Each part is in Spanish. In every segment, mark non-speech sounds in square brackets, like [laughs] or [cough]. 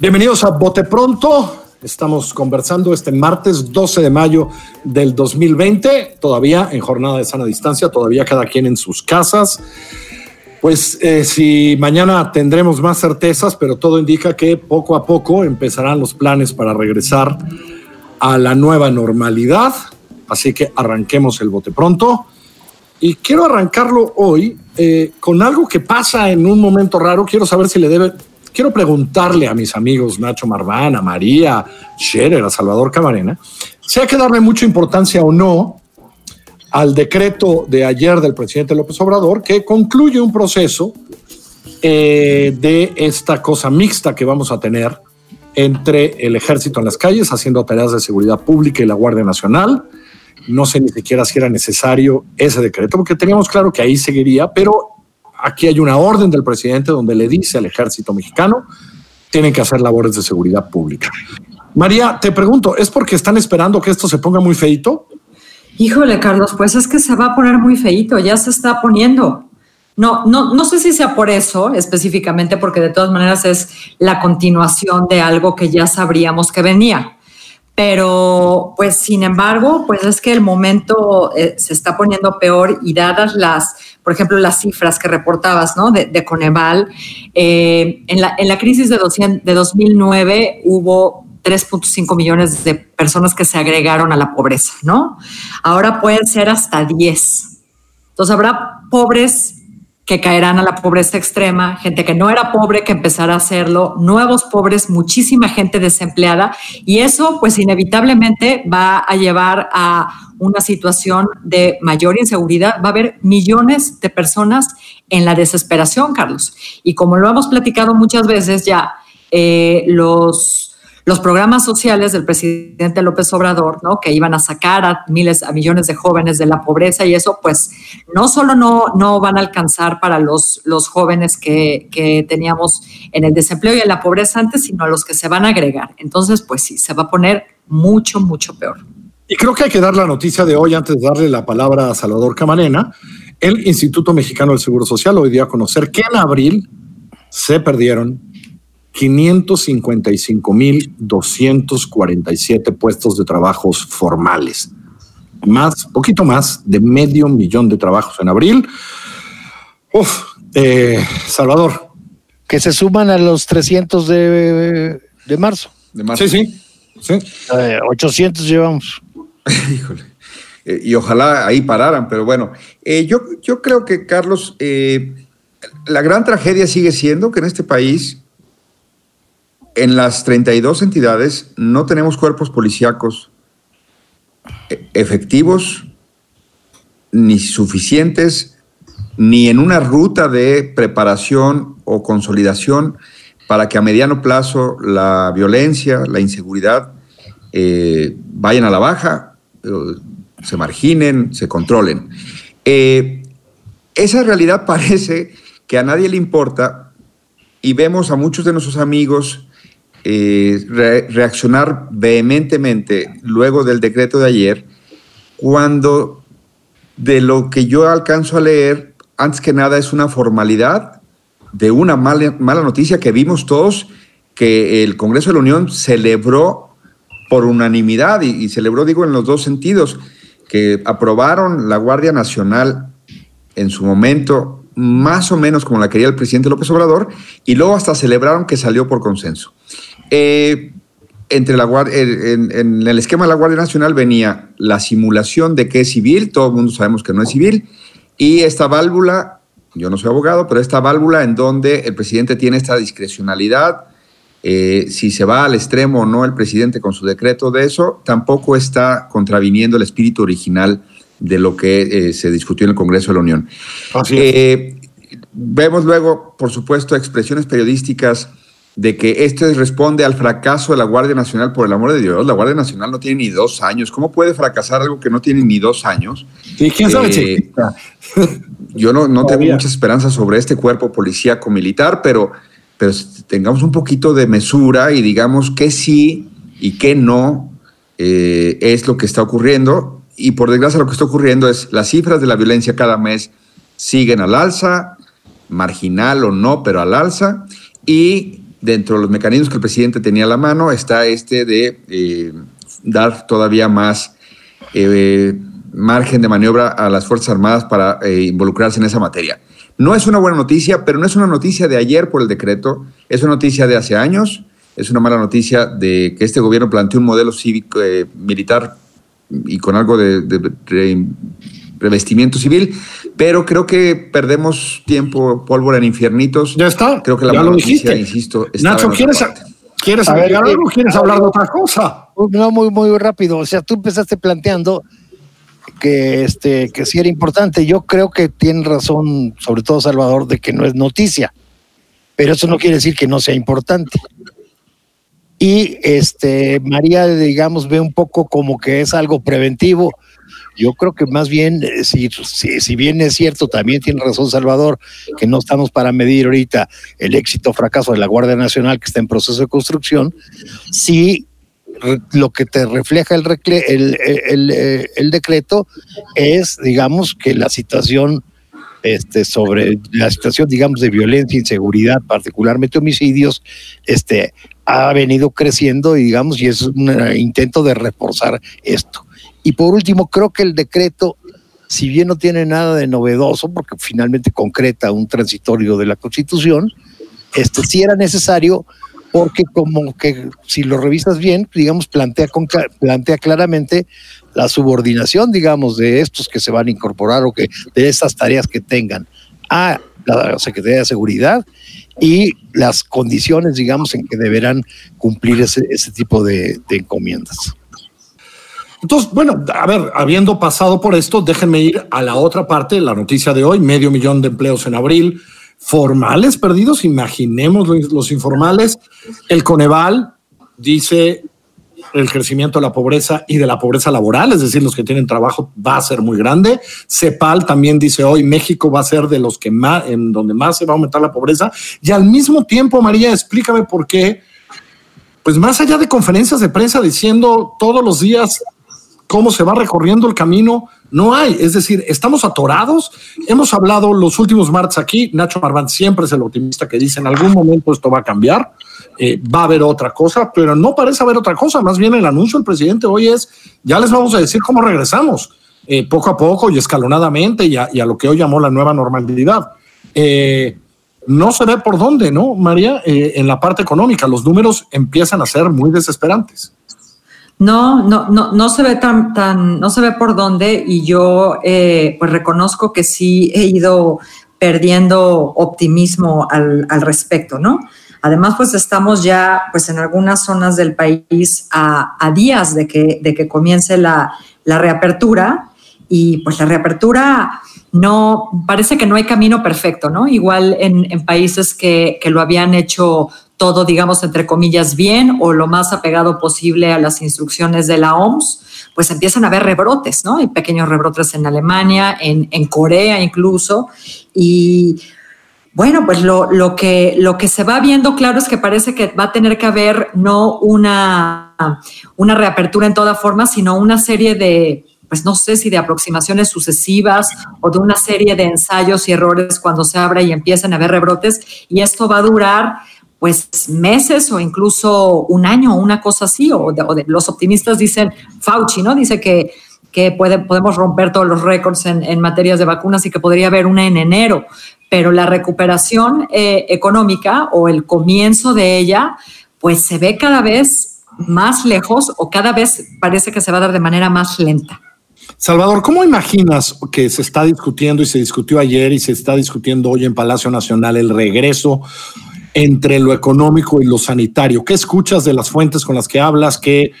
Bienvenidos a Bote Pronto. Estamos conversando este martes 12 de mayo del 2020, todavía en jornada de sana distancia, todavía cada quien en sus casas. Pues eh, si mañana tendremos más certezas, pero todo indica que poco a poco empezarán los planes para regresar a la nueva normalidad. Así que arranquemos el bote pronto. Y quiero arrancarlo hoy eh, con algo que pasa en un momento raro. Quiero saber si le debe, quiero preguntarle a mis amigos Nacho Marván, a María Scherer, a Salvador Camarena, si hay que darle mucha importancia o no al decreto de ayer del presidente López Obrador que concluye un proceso eh, de esta cosa mixta que vamos a tener entre el ejército en las calles haciendo tareas de seguridad pública y la Guardia Nacional. No sé ni siquiera si era necesario ese decreto, porque teníamos claro que ahí seguiría, pero aquí hay una orden del presidente donde le dice al ejército mexicano, tienen que hacer labores de seguridad pública. María, te pregunto, ¿es porque están esperando que esto se ponga muy feito? Híjole, Carlos, pues es que se va a poner muy feito, ya se está poniendo. No, no, no sé si sea por eso específicamente, porque de todas maneras es la continuación de algo que ya sabríamos que venía. Pero, pues, sin embargo, pues es que el momento eh, se está poniendo peor y dadas las, por ejemplo, las cifras que reportabas, ¿no? De, Coneval, eh, en, la, en la crisis de, 200, de 2009 hubo 3.5 millones de personas que se agregaron a la pobreza, ¿no? Ahora pueden ser hasta 10. Entonces habrá pobres que caerán a la pobreza extrema, gente que no era pobre que empezará a hacerlo, nuevos pobres, muchísima gente desempleada y eso pues inevitablemente va a llevar a una situación de mayor inseguridad. Va a haber millones de personas en la desesperación, Carlos. Y como lo hemos platicado muchas veces ya, eh, los los programas sociales del presidente López Obrador, ¿no? Que iban a sacar a miles, a millones de jóvenes de la pobreza y eso, pues, no solo no, no van a alcanzar para los, los jóvenes que, que teníamos en el desempleo y en la pobreza antes, sino a los que se van a agregar. Entonces, pues sí, se va a poner mucho, mucho peor. Y creo que hay que dar la noticia de hoy antes de darle la palabra a Salvador Camarena. El Instituto Mexicano del Seguro Social hoy dio a conocer que en abril se perdieron 555.247 puestos de trabajos formales. Más, poquito más de medio millón de trabajos en abril. Uf, eh, Salvador. Que se suman a los 300 de, de marzo. De marzo. Sí, sí. sí. 800 eh, llevamos. [laughs] Híjole. Eh, y ojalá ahí pararan, pero bueno, yo, yo creo que, Carlos, la gran tragedia sigue siendo que en este país en las 32 entidades no tenemos cuerpos policíacos e-, efectivos, ni suficientes, ni en una ruta de preparación o consolidación para que a mediano plazo la violencia, la inseguridad eh, vayan a la baja, se marginen, se controlen. Eh, esa realidad [laughs] parece que a nadie le importa y vemos a muchos de nuestros amigos reaccionar vehementemente luego del decreto de ayer, cuando de lo que yo alcanzo a leer, antes que nada es una formalidad de una mala, mala noticia que vimos todos, que el Congreso de la Unión celebró por unanimidad y, y celebró, digo, en los dos sentidos, que aprobaron la Guardia Nacional en su momento más o menos como la quería el presidente López Obrador, y luego hasta celebraron que salió por consenso. Eh, entre la en, el esquema de la Guardia Nacional venía la simulación de que es civil, todo el mundo sabemos que no es civil, y esta válvula, yo no soy abogado, pero esta válvula en donde el presidente tiene esta discrecionalidad, eh, si se va al extremo o no el presidente con su decreto de eso, tampoco está contraviniendo el espíritu original de lo que eh, se discutió en el Congreso de la Unión. vemos luego, por supuesto, expresiones periodísticas de que esto responde al fracaso de la Guardia Nacional, por el amor de Dios, la Guardia Nacional no tiene ni dos años. ¿Cómo puede fracasar algo que no tiene ni dos años? Sí, quién sabe Eh, Yo no, no tengo muchas esperanzas sobre este cuerpo policíaco militar, pero, pero tengamos un poquito de mesura y digamos que sí y que no eh, es lo que está ocurriendo. Y por desgracia lo que está ocurriendo es las cifras de la violencia cada mes siguen al alza, marginal o no, pero al alza. Y dentro de los mecanismos que el presidente tenía a la mano está este de eh, dar todavía más eh, margen de maniobra a las Fuerzas Armadas para eh, involucrarse en esa materia. No es una buena noticia, pero no es una noticia de ayer por el decreto, es una noticia de hace años, es una mala noticia de que este gobierno planteó un modelo cívico militar y con algo de, revestimiento civil, pero creo que perdemos tiempo, pólvora en infiernitos. Ya está. Creo que la ya lo noticia, insisto, está Nacho, ¿quieres. ¿quieres A ver, ¿qué? algo o quieres hablar de otra cosa? No, muy, muy rápido. O sea, tú empezaste planteando que, este, que sí era importante. Yo creo que tiene razón, sobre todo Salvador, de que no es noticia. Pero eso no quiere decir que no sea importante. Y este, María, digamos, ve un poco como que es algo preventivo. Yo creo que más bien, eh, si, si, bien es cierto, también tiene razón Salvador, que no estamos para medir ahorita el éxito o fracaso de la Guardia Nacional que está en proceso de construcción, sí lo que te refleja eh, el decreto es, digamos, que la situación este, sobre la situación, digamos, de violencia, inseguridad, particularmente homicidios, este, ha venido creciendo y, digamos, y es un eh, intento de reforzar esto. Y por último, creo que el decreto, si bien no tiene nada de novedoso, porque finalmente concreta un transitorio de la Constitución, este sí era necesario porque como que si lo revisas bien, digamos, plantea, plantea claramente la subordinación, digamos, de estos que se van a incorporar o que de esas tareas que tengan a la Secretaría de Seguridad y las condiciones, digamos, en que deberán cumplir ese, tipo de encomiendas. Entonces, bueno, a ver, habiendo pasado por esto, déjenme ir a la otra parte, la noticia de hoy, medio millón de empleos en abril, formales perdidos, imaginemos los, informales. El Coneval dice el crecimiento de la pobreza y de la pobreza laboral, es decir, los que tienen trabajo va a ser muy grande. CEPAL también dice hoy México va a ser de los que más, en donde más se va a aumentar la pobreza. Y al mismo tiempo, María, explícame por qué, pues más allá de conferencias de prensa diciendo todos los días cómo se va recorriendo el camino, no hay. Es decir, estamos atorados. Hemos hablado los últimos martes aquí. Nacho Marván siempre es el optimista que dice en algún momento esto va a cambiar, eh, va a haber otra cosa, pero no parece haber otra cosa. Más bien el anuncio del presidente hoy es, ya les vamos a decir cómo regresamos, eh, poco a poco y escalonadamente y a, lo que hoy llamó la nueva normalidad. Eh, no se ve por dónde, ¿no, María? En la parte económica, los números empiezan a ser muy desesperantes. No, no, no, no se ve tan, tan, no se ve por dónde y yo eh, pues reconozco que sí he ido perdiendo optimismo al, al, respecto, ¿no? Además, pues estamos ya pues en algunas zonas del país a, a días de que, de que comience la, la reapertura y pues la reapertura no, parece que no hay camino perfecto, ¿no? Igual en, en países que, que lo habían hecho todo, digamos, entre comillas, bien o lo más apegado posible a las instrucciones de la OMS, pues empiezan a haber rebrotes, ¿no? Hay pequeños rebrotes en Alemania, en, Corea incluso. Y bueno, pues lo, lo, que, lo que se va viendo claro es que parece que va a tener que haber no una, una reapertura en toda forma, sino una serie de, pues no sé si de aproximaciones sucesivas o de una serie de ensayos y errores cuando se abra y empiezan a haber rebrotes. Y esto va a durar pues meses o incluso un año, una cosa así, o, de, o de, los optimistas dicen, Fauci, ¿no? Dice que, que puede, podemos romper todos los récords en, en, materias de vacunas y que podría haber una en enero, pero la recuperación eh, económica o el comienzo de ella, pues se ve cada vez más lejos o cada vez parece que se va a dar de manera más lenta. Salvador, ¿cómo imaginas que se está discutiendo y se discutió ayer y se está discutiendo hoy en Palacio Nacional el regreso entre lo económico y lo sanitario? ¿Qué escuchas de las fuentes con las que hablas? ¿Qué,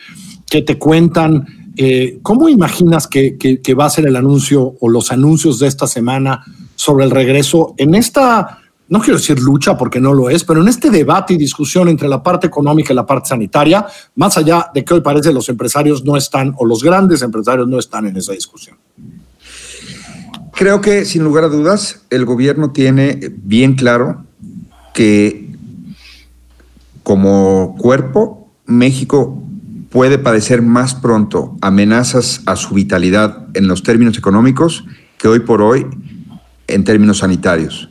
te cuentan? Eh, ¿Cómo imaginas que, va a ser el anuncio o los anuncios de esta semana sobre el regreso en esta no quiero decir lucha porque no lo es, pero en este debate y discusión entre la parte económica y la parte sanitaria, más allá de que hoy parece los empresarios no están o los grandes empresarios no están en esa discusión. Creo que sin lugar a dudas el gobierno tiene bien claro que como cuerpo México puede padecer más pronto amenazas a su vitalidad en los términos económicos que hoy por hoy en términos sanitarios.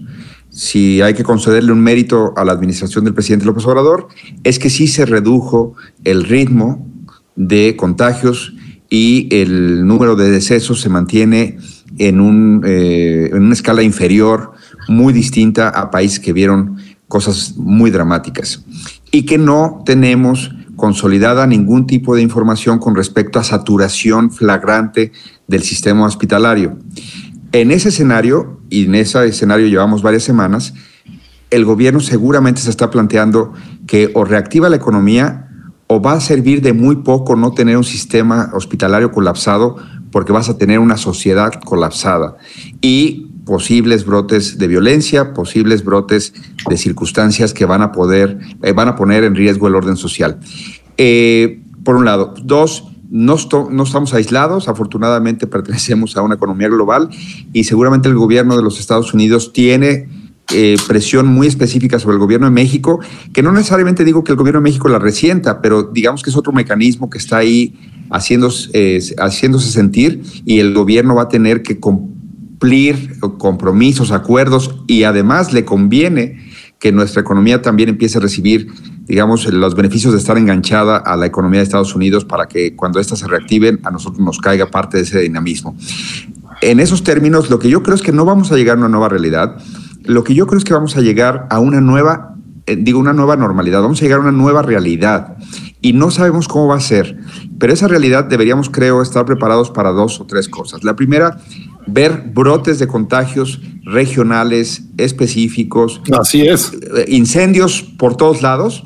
Si hay que concederle un mérito a la administración del presidente López Obrador, es que sí se redujo el ritmo de contagios y el número de decesos se mantiene en, un, eh, en una escala inferior, muy distinta a países que vieron cosas muy dramáticas. Y que no tenemos consolidada ningún tipo de información con respecto a saturación flagrante del sistema hospitalario. En ese escenario, y en ese escenario llevamos varias semanas, el gobierno seguramente se está planteando que o reactiva la economía o va a servir de muy poco no tener un sistema hospitalario colapsado porque vas a tener una sociedad colapsada y posibles brotes de violencia, posibles brotes de circunstancias que van a poder, eh, van a poner en riesgo el orden social. Eh, por un lado. Dos, no, estamos aislados, afortunadamente pertenecemos a una economía global y seguramente el gobierno de los Estados Unidos tiene eh, presión muy específica sobre el gobierno de México, que no necesariamente digo que el gobierno de México la resienta, pero digamos que es otro mecanismo que está ahí haciéndose sentir y el gobierno va a tener que cumplir compromisos, acuerdos y además le conviene que nuestra economía también empiece a recibir, digamos, los beneficios de estar enganchada a la economía de Estados Unidos para que cuando éstas se reactiven a nosotros nos caiga parte de ese dinamismo. En esos términos, lo que yo creo es que no vamos a llegar a una nueva realidad, lo que yo creo es que vamos a llegar a una nueva, eh, digo, una nueva normalidad, vamos a llegar a una nueva realidad y no sabemos cómo va a ser, pero esa realidad deberíamos, creo, estar preparados para dos o tres cosas. La primera ver brotes de contagios regionales específicos. Así es. Eh, incendios por todos lados,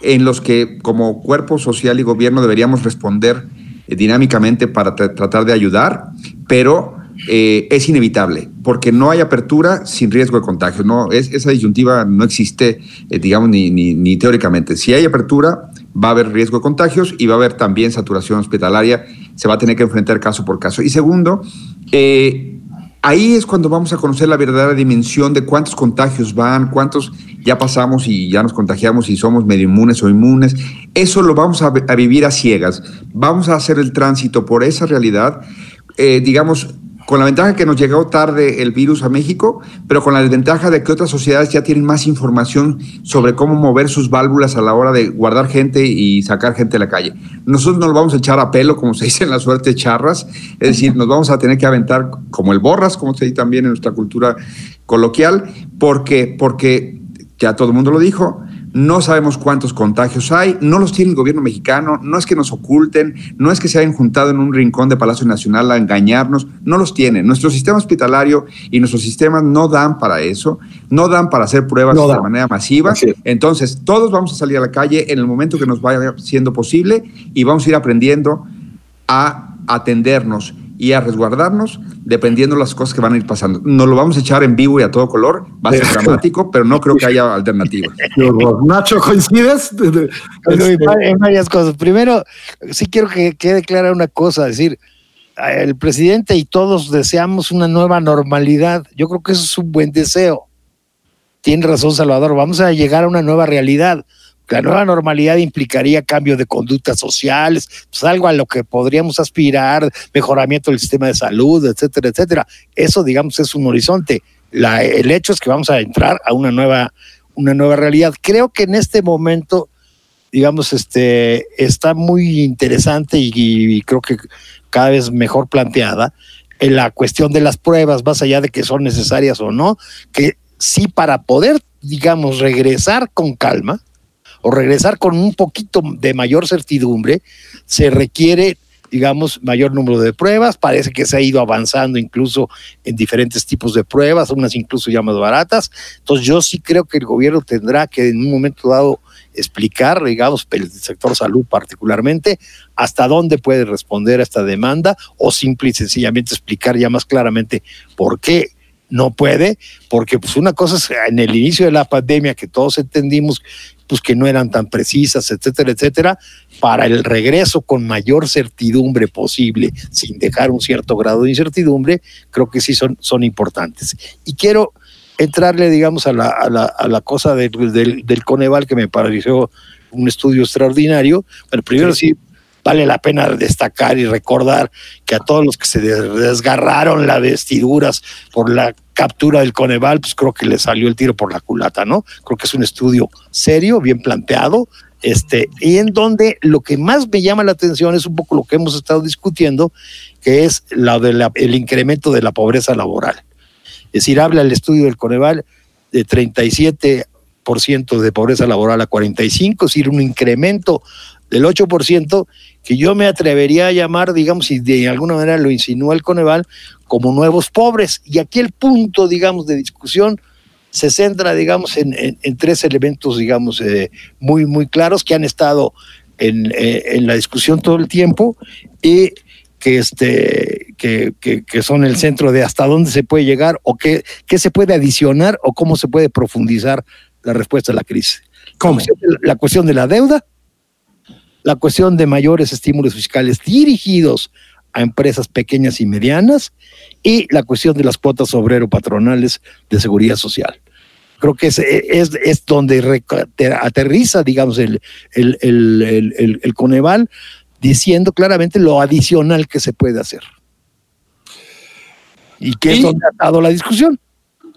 en los que como cuerpo social y gobierno deberíamos responder eh, dinámicamente para tratar de ayudar, pero eh, es inevitable, porque no hay apertura sin riesgo de contagio. No, es, esa disyuntiva no existe, digamos, ni, ni teóricamente. Si hay apertura, va a haber riesgo de contagios y va a haber también saturación hospitalaria. Se va a tener que enfrentar caso por caso. Y segundo, eh, ahí es cuando vamos a conocer la verdadera dimensión de cuántos contagios van, cuántos ya pasamos y ya nos contagiamos y somos medio inmunes o inmunes. Eso lo vamos a, vivir a ciegas. Vamos a hacer el tránsito por esa realidad, eh, digamos, con la ventaja que nos llegó tarde el virus a México, pero con la desventaja de que otras sociedades ya tienen más información sobre cómo mover sus válvulas a la hora de guardar gente y sacar gente de la calle. Nosotros nos lo vamos a echar a pelo, como se dice en la suerte charras, es decir, nos vamos a tener que aventar como el borras, como se dice también en nuestra cultura coloquial, porque, porque ya todo el mundo lo dijo, no sabemos cuántos contagios hay, no los tiene el gobierno mexicano, no es que nos oculten, no es que se hayan juntado en un rincón de Palacio Nacional a engañarnos, no los tienen. Nuestro sistema hospitalario y nuestros sistemas no dan para eso, no dan para hacer pruebas de manera masiva. Entonces, todos vamos a salir a la calle en el momento que nos vaya siendo posible y vamos a ir aprendiendo a atendernos y a resguardarnos dependiendo de las cosas que van a ir pasando. Nos lo vamos a echar en vivo y a todo color, va a ser dramático, pero no creo que haya alternativa. [laughs] Nacho, ¿coincides? [laughs] Este, hay varias cosas. Primero, sí quiero que quede clara una cosa, es decir, el presidente y todos deseamos una nueva normalidad. Yo creo que eso es un buen deseo. Tiene razón Salvador, vamos a llegar a una nueva realidad. La nueva normalidad implicaría cambio de conductas sociales, pues algo a lo que podríamos aspirar, mejoramiento del sistema de salud, etcétera, etcétera. Eso, digamos, es un horizonte. El hecho es que vamos a entrar a una nueva, una nueva realidad. Creo que en este momento, digamos, este, está muy interesante y, y creo que cada vez mejor planteada en la cuestión de las pruebas, más allá de que son necesarias o no, que sí para poder, digamos, regresar con calma, o regresar con un poquito de mayor certidumbre, se requiere digamos, mayor número de pruebas. Parece que se ha ido avanzando incluso en diferentes tipos de pruebas, unas incluso ya más baratas. Entonces yo sí creo que el gobierno tendrá que en un momento dado explicar, digamos, el sector salud particularmente, hasta dónde puede responder a esta demanda o simple y sencillamente explicar ya más claramente por qué no puede, porque pues una cosa es en el inicio de la pandemia que todos entendimos pues que no eran tan precisas, etcétera, etcétera, para el regreso con mayor certidumbre posible, sin dejar un cierto grado de incertidumbre, creo que sí son, son importantes. Y quiero entrarle, digamos, a la, a la, a la cosa del, del, del, Coneval, que me pareció un estudio extraordinario. Bueno, primero sí. sí vale la pena destacar y recordar que a todos los que se desgarraron las vestiduras por la captura del Coneval, pues creo que le salió el tiro por la culata, ¿no? Creo que es un estudio serio, bien planteado, este, y en donde lo que más me llama la atención es un poco lo que hemos estado discutiendo, que es la de la, el incremento de la pobreza laboral. Es decir, habla el estudio del Coneval de 37 de pobreza laboral a 45, es decir, un incremento del 8%, que yo me atrevería a llamar, digamos, y de alguna manera lo insinúa el Coneval, como nuevos pobres. Y aquí el punto, digamos, de discusión se centra, digamos, en, en, en tres elementos, digamos, eh, muy, muy claros que han estado en, eh, en, la discusión todo el tiempo y que, este, que, que, que, son el centro de hasta dónde se puede llegar o qué, qué se puede adicionar o cómo se puede profundizar la respuesta a la crisis. ¿Cómo? La cuestión de la deuda, la cuestión de mayores estímulos fiscales dirigidos a empresas pequeñas y medianas y la cuestión de las cuotas obrero-patronales de seguridad social. Creo que es, es, es donde aterriza, digamos, el, el, el, el, Coneval diciendo claramente lo adicional que se puede hacer. Y que es donde ha dado la discusión.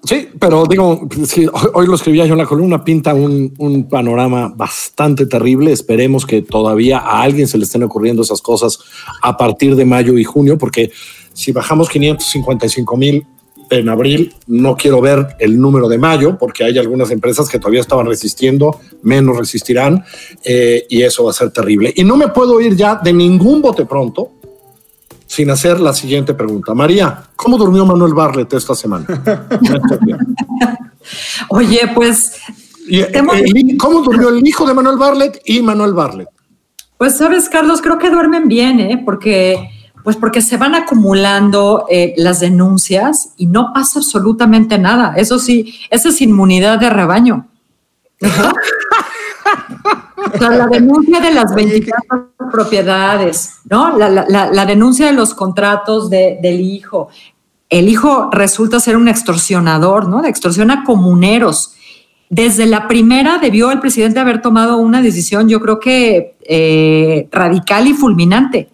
Sí, pero digo, sí, hoy lo escribía yo en la columna, pinta un, un, panorama bastante terrible. Esperemos que todavía a alguien se le estén ocurriendo esas cosas a partir de mayo y junio, porque si bajamos 555 mil en abril, no quiero ver el número de mayo, porque hay algunas empresas que todavía estaban resistiendo, menos resistirán, eh, y eso va a ser terrible. Y no me puedo ir ya de ningún bote pronto sin hacer la siguiente pregunta. María, ¿cómo durmió Manuel Barlet esta semana? [laughs] Oye, pues... Y, el, ¿Cómo durmió el hijo de Manuel Barlet y Manuel Barlet? Pues sabes, Carlos, creo que duermen bien, ¿eh? Porque, pues porque se van acumulando eh, las denuncias y no pasa absolutamente nada. Eso sí, esa es inmunidad de rebaño. [laughs] La denuncia de las 24 propiedades, ¿no? La, la, la, denuncia de los contratos de, del hijo. El hijo resulta ser un extorsionador, ¿no? Extorsiona comuneros. Desde la primera debió el presidente haber tomado una decisión, yo creo que eh, radical y fulminante.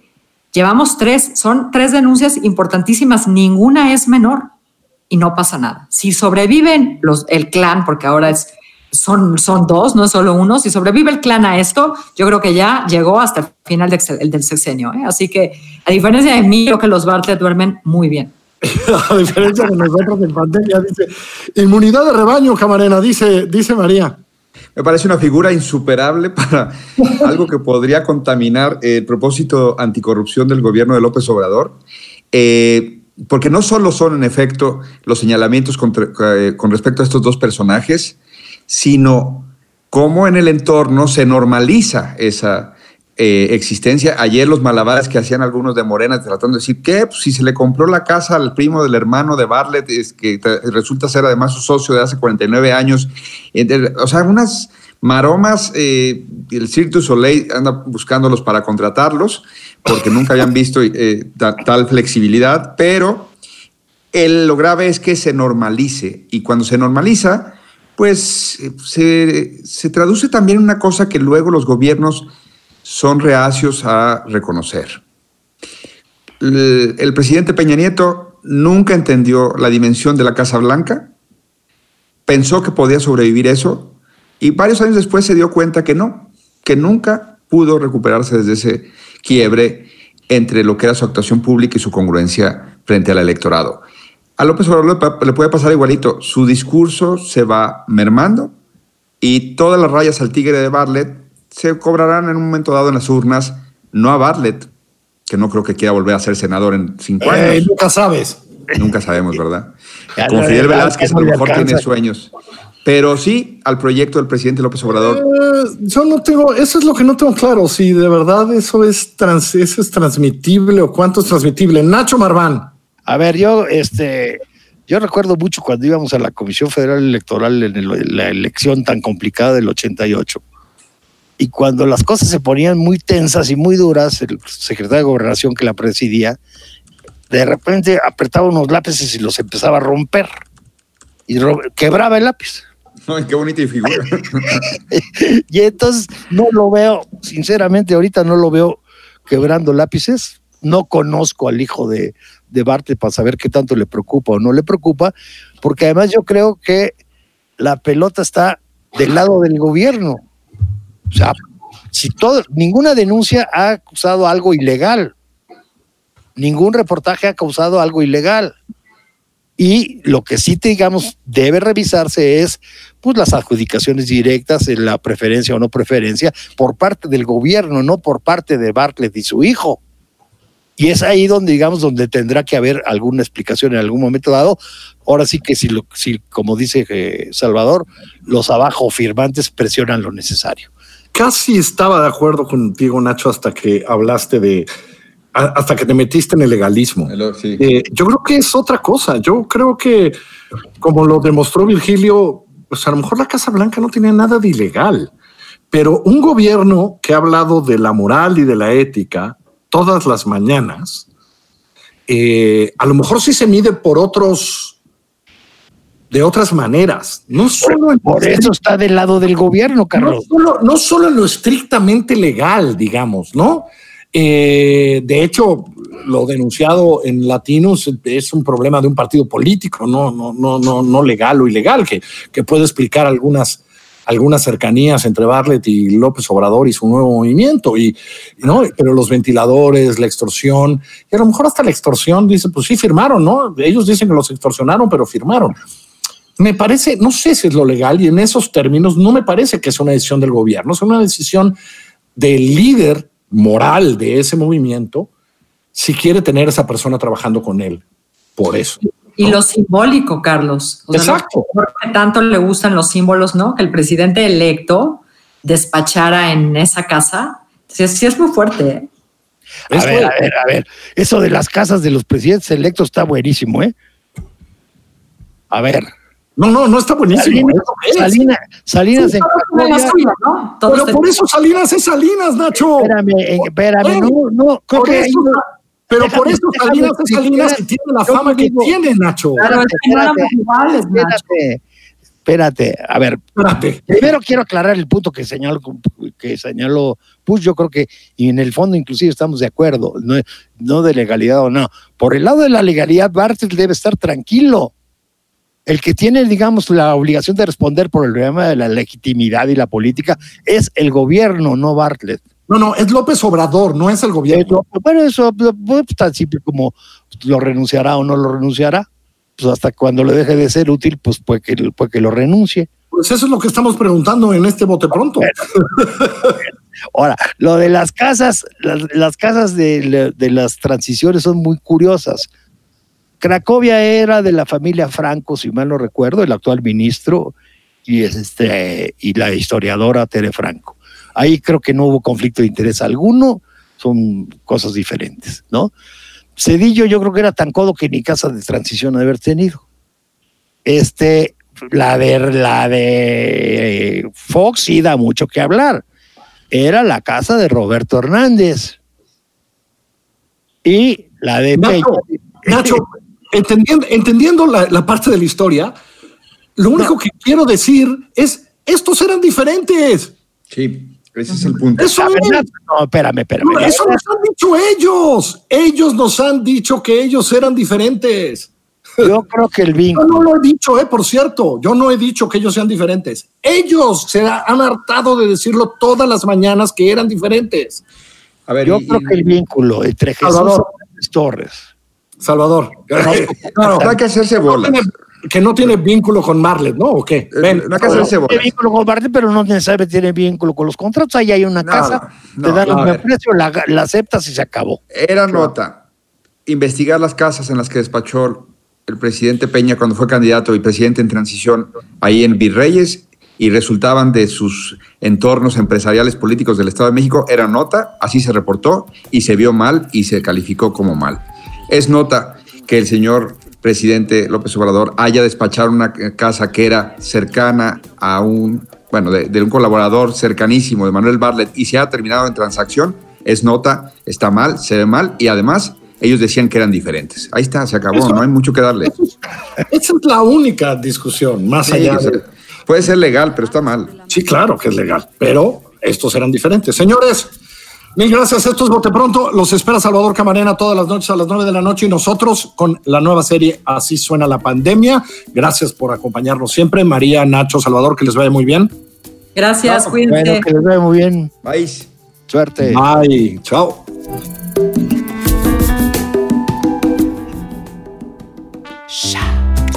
Llevamos tres, son tres denuncias importantísimas, ninguna es menor y no pasa nada. Si sobreviven los, el clan, porque ahora es son, son dos, no es solo uno. Si sobrevive el clan a esto, yo creo que ya llegó hasta el final de, el del sexenio. ¿eh? Así que, a diferencia de mí, creo que los Bartlett duermen muy bien. [laughs] a diferencia de nosotros en pandemia, dice inmunidad de rebaño, camarena, dice, dice María. Me parece una figura insuperable para [laughs] algo que podría contaminar el propósito anticorrupción del gobierno de López Obrador. Eh, porque no solo son, en efecto, los señalamientos contra, eh, con respecto a estos dos personajes, sino cómo en el entorno se normaliza esa eh, existencia. Ayer los malabares que hacían algunos de Morena tratando de decir que pues, si se le compró la casa al primo del hermano de Bartlett, es que resulta ser además su socio de hace 49 años, o sea, unas maromas, eh, el Cirque Soleil anda buscándolos para contratarlos, porque nunca habían visto eh, tal flexibilidad, pero el, lo grave es que se normalice, y cuando se normaliza, pues se, se, traduce también en una cosa que luego los gobiernos son reacios a reconocer. El, el, presidente Peña Nieto nunca entendió la dimensión de la Casa Blanca, pensó que podía sobrevivir eso y varios años después se dio cuenta que no, que nunca pudo recuperarse desde ese quiebre entre lo que era su actuación pública y su congruencia frente al electorado. A López Obrador le puede pasar igualito. Su discurso se va mermando y todas las rayas al tigre de Bartlett se cobrarán en un momento dado en las urnas, no a Bartlett, que no creo que quiera volver a ser senador en cinco eh, años. Nunca sabes. Nunca sabemos, ¿verdad? [laughs] Como Fidel Velázquez a lo mejor tiene sueños. Pero sí al proyecto del presidente López Obrador. Eh, yo no tengo, eso es lo que no tengo claro, si de verdad eso es, trans, eso es transmitible o cuánto es transmitible. Nacho Marván. A ver, yo, este, Yo recuerdo mucho cuando íbamos a la Comisión Federal Electoral en, el- en la elección tan complicada del 88. Y cuando las cosas se ponían muy tensas y muy duras, el secretario de Gobernación que la presidía, de repente apretaba unos lápices y los empezaba a romper. Y ro- quebraba el lápiz. Ay, qué bonita figura. [laughs] Y entonces no lo veo, sinceramente, ahorita no lo veo quebrando lápices. No conozco al hijo de, de Bartlett para saber qué tanto le preocupa o no le preocupa, porque además yo creo que la pelota está del lado del gobierno. O sea, si todo, ninguna denuncia ha acusado algo ilegal, ningún reportaje ha causado algo ilegal. Y lo que sí, digamos, debe revisarse es pues, las adjudicaciones directas, en la preferencia o no preferencia, por parte del gobierno, no por parte de Bartlett y su hijo. Y es ahí donde, digamos, donde tendrá que haber alguna explicación en algún momento dado. Ahora sí que si, lo, si como dice eh, Salvador, los abajo firmantes presionan lo necesario. Casi estaba de acuerdo contigo, Nacho, hasta que hablaste de, hasta que te metiste en el legalismo. El- sí. Eh, yo creo que es otra cosa. Yo creo que, como lo demostró Virgilio, pues a lo mejor la Casa Blanca no tenía nada de ilegal, pero un gobierno que ha hablado de la moral y de la ética todas las mañanas, eh, a lo mejor sí se mide por otros, de otras maneras, no solo en Por eso está del lado del gobierno, no Carlos. solo, no solo en lo estrictamente legal, digamos, ¿no? Eh, de hecho, lo denunciado en Latinos es un problema de un partido político, no, no, no, no, no legal o ilegal, que, que puede explicar algunas, algunas cercanías entre Bartlett y López Obrador y su nuevo movimiento. Y, ¿no? Pero los ventiladores, la extorsión, y a lo mejor hasta la extorsión, dice, pues sí, firmaron, ¿no? Ellos dicen que los extorsionaron, pero firmaron. Me parece, no sé si es lo legal y en esos términos no me parece que es una decisión del gobierno, es una decisión del líder moral de ese movimiento si quiere tener esa persona trabajando con él. Por eso. Y lo simbólico, Carlos. O sea, Exacto. lo que tanto le gustan los símbolos, ¿no? Que el presidente electo despachara en esa casa. Sí, es- sí es muy fuerte. ¿eh? A Es ver, a ver, a ver. Eso de las casas de los presidentes electos está buenísimo, ¿eh? A ver. No, no, no está buenísimo. Salinas, es. Salinas, Salinas Sí, en Pero por eso Salinas es Salinas, Nacho. Espérame, eh, espérame, Eh, no, no, creo Por que eso- ahí no- pero déjame- por eso Salinas es Salinas y tiene la fama que digo- tiene, Nacho. Claro, espérate, espérate, espérate, a ver, Espérate. primero quiero aclarar el punto que señaló, que señaló Push, yo creo que y en el fondo inclusive estamos de acuerdo, no, no de legalidad o no. Por el lado de la legalidad, Bartlett debe estar tranquilo. El que tiene, digamos, la obligación de responder por el problema de la legitimidad y la política es el gobierno, no Bartlett. No, no, es López Obrador, no es el gobierno. Bueno, eso pues, tan simple como lo renunciará o no lo renunciará. Pues hasta cuando le deje de ser útil, pues puede que, puede que lo renuncie. Pues eso es lo que estamos preguntando en este bote pronto. [laughs] Ahora, lo de las casas, las, las casas de, de las transiciones son muy curiosas. Cracovia era de la familia Franco, si mal no recuerdo, el actual ministro y, este, y la historiadora Tere Franco. Ahí creo que no hubo conflicto de interés alguno, son cosas diferentes, ¿no? Cedillo yo creo que era tan codo que ni casa de transición ha de haber tenido. Este, la de, la de Fox sí da mucho que hablar. Era la casa de Roberto Hernández. Y la de Nacho, Peña- Nacho, entendiendo, entendiendo la, la parte de la historia, lo único que quiero decir es, estos eran diferentes. Sí, ese es el punto. Eso es. no, espérame, espérame. No, eso nos han dicho ellos. Ellos nos han dicho que ellos eran diferentes. Yo creo que el Yo vínculo. no lo he dicho, eh, por cierto. Yo no he dicho que ellos sean diferentes. Ellos se han hartado de decirlo todas las mañanas que eran diferentes. A ver, Yo y- creo y- que el vínculo entre Jesús Salvador. Hernández Torres. Salvador. no, no hay que hacerse bolas. Que no tiene vínculo con Marlet, ¿no? ¿O qué? Eh, no hay que hacerse Tiene bolas. vínculo con Bartlett, pero no necesariamente tiene vínculo con los contratos. Ahí hay una No, casa, no, te dan no, un buen precio, la, la aceptas y se acabó. Era nota investigar las casas en las que despachó el presidente Peña cuando fue candidato y presidente en transición ahí en Virreyes y resultaban de sus entornos empresariales políticos del Estado de México. Era nota, así se reportó y se vio mal y se calificó como mal. Es nota que el señor presidente López Obrador haya despachado una casa que era cercana a un, bueno, de, de un colaborador cercanísimo de Manuel Bartlett y se ha terminado en transacción, es nota, está mal, se ve mal y además ellos decían que eran diferentes. Ahí está, se acabó, Eso- no hay mucho que darle. Esa es la única discusión, más Sí, allá de... puede ser legal, pero está mal. Sí, claro que es legal, pero estos eran diferentes. Señores, mil gracias. Esto es Bote Pronto. Los espera Salvador Camarena todas las noches a las nueve de la noche y nosotros con la nueva serie Así suena la pandemia. Gracias por acompañarnos siempre. María, Nacho, Salvador, que les vaya muy bien. Gracias, No, cuídense. Bueno, que les vaya muy bien. Bye. Suerte. Bye. Chao.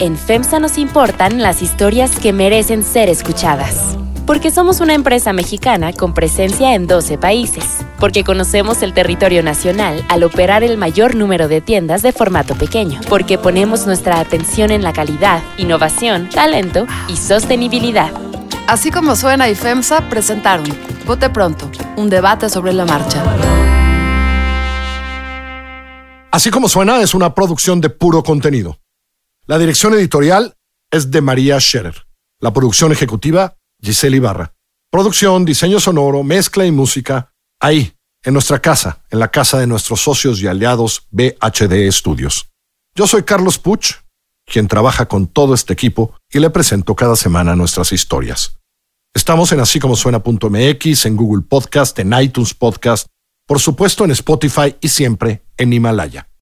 En FEMSA nos importan las historias que merecen ser escuchadas. Porque somos una empresa mexicana con presencia en 12 países. Porque conocemos el territorio nacional al operar el mayor número de tiendas de formato pequeño. Porque ponemos nuestra atención en la calidad, innovación, talento y sostenibilidad. Así como suena y FEMSA presentaron Vote Pronto, un debate sobre la marcha. Así como suena, es una producción de puro contenido. La dirección editorial es de María Scherer. La producción ejecutiva, Giselle Ibarra. Producción, diseño sonoro, mezcla y música, ahí, en nuestra casa, en la casa de nuestros socios y aliados BHD Studios. Yo soy Carlos Puch, quien trabaja con todo este equipo y le presento cada semana nuestras historias. Estamos en así en Google Podcast, en iTunes Podcast, por supuesto en Spotify y siempre en Himalaya.